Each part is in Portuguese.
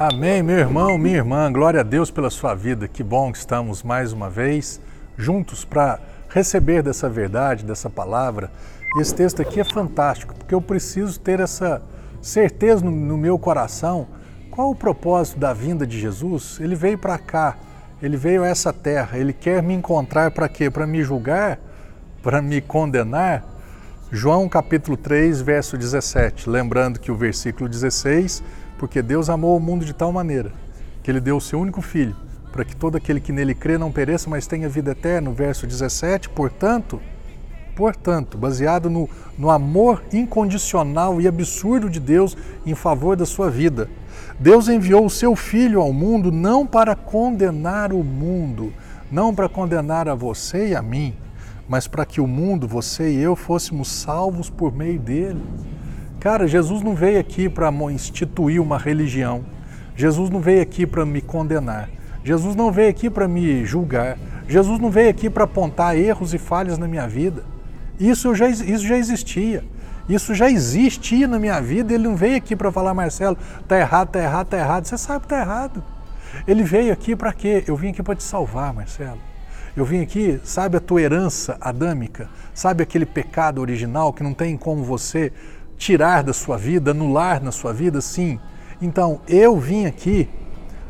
Amém, meu irmão, minha irmã. Glória a Deus pela sua vida. Que bom que estamos mais uma vez juntos para receber dessa verdade, dessa palavra. Esse texto aqui é fantástico, porque eu preciso ter essa certeza no, no meu coração. Qual o propósito da vinda de Jesus? Ele veio para cá, ele veio a essa terra, ele quer me encontrar para quê? Para me julgar? Para me condenar? João capítulo 3, verso 17. Lembrando que o versículo 16 porque Deus amou o mundo de tal maneira que ele deu o seu único filho, para que todo aquele que nele crê não pereça, mas tenha vida eterna. Verso 17, portanto, portanto, baseado no, no amor incondicional e absurdo de Deus em favor da sua vida. Deus enviou o seu Filho ao mundo não para condenar o mundo, não para condenar a você e a mim, mas para que o mundo, você e eu, fôssemos salvos por meio dele. Cara, Jesus não veio aqui para instituir uma religião. Jesus não veio aqui para me condenar. Jesus não veio aqui para me julgar. Jesus não veio aqui para apontar erros e falhas na minha vida. Isso já, isso já existia. Isso já existia na minha vida. Ele não veio aqui para falar, Marcelo, tá errado, tá errado, tá errado. Você sabe que tá errado. Ele veio aqui para quê? Eu vim aqui para te salvar, Marcelo. Eu vim aqui, sabe a tua herança adâmica? Sabe aquele pecado original que não tem como você tirar da sua vida, anular na sua vida? Sim. Então, eu vim aqui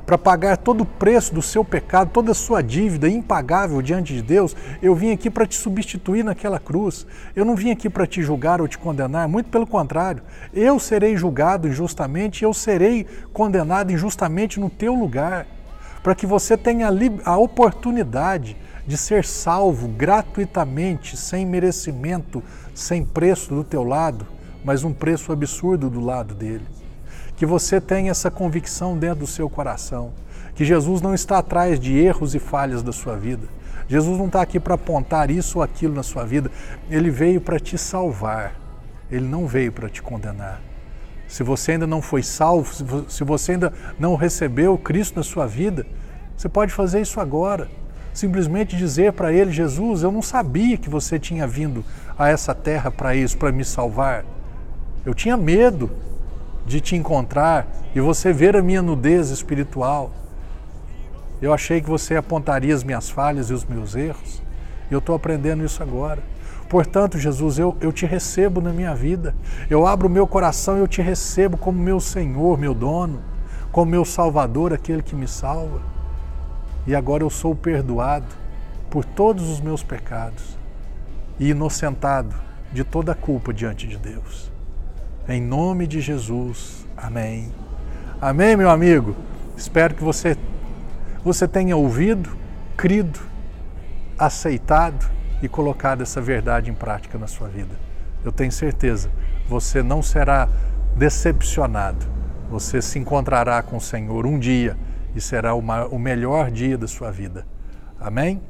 para pagar todo o preço do seu pecado, toda a sua dívida impagável diante de Deus. Eu vim aqui para te substituir naquela cruz. Eu não vim aqui para te julgar ou te condenar, muito pelo contrário. Eu serei julgado injustamente, eu serei condenado injustamente no teu lugar, para que você tenha a oportunidade de ser salvo gratuitamente, sem merecimento, sem preço do teu lado mas um preço absurdo do lado dele. Que você tenha essa convicção dentro do seu coração, que Jesus não está atrás de erros e falhas da sua vida. Jesus não está aqui para apontar isso ou aquilo na sua vida. Ele veio para te salvar. Ele não veio para te condenar. Se você ainda não foi salvo, se você ainda não recebeu Cristo na sua vida, você pode fazer isso agora. Simplesmente dizer para Ele: Jesus, eu não sabia que você tinha vindo a essa terra para isso, para me salvar. Eu tinha medo de te encontrar e você ver a minha nudez espiritual. Eu achei que você apontaria as minhas falhas e os meus erros. E eu estou aprendendo isso agora. Portanto, Jesus, eu, eu te recebo na minha vida. Eu abro o meu coração e eu te recebo como meu Senhor, meu dono, como meu Salvador, aquele que me salva. E agora eu sou perdoado por todos os meus pecados e inocentado de toda a culpa diante de Deus. Em nome de Jesus. Amém. Amém, meu amigo. Espero que você você tenha ouvido, crido, aceitado e colocado essa verdade em prática na sua vida. Eu tenho certeza, você não será decepcionado. Você se encontrará com o Senhor um dia e será o melhor dia da sua vida. Amém?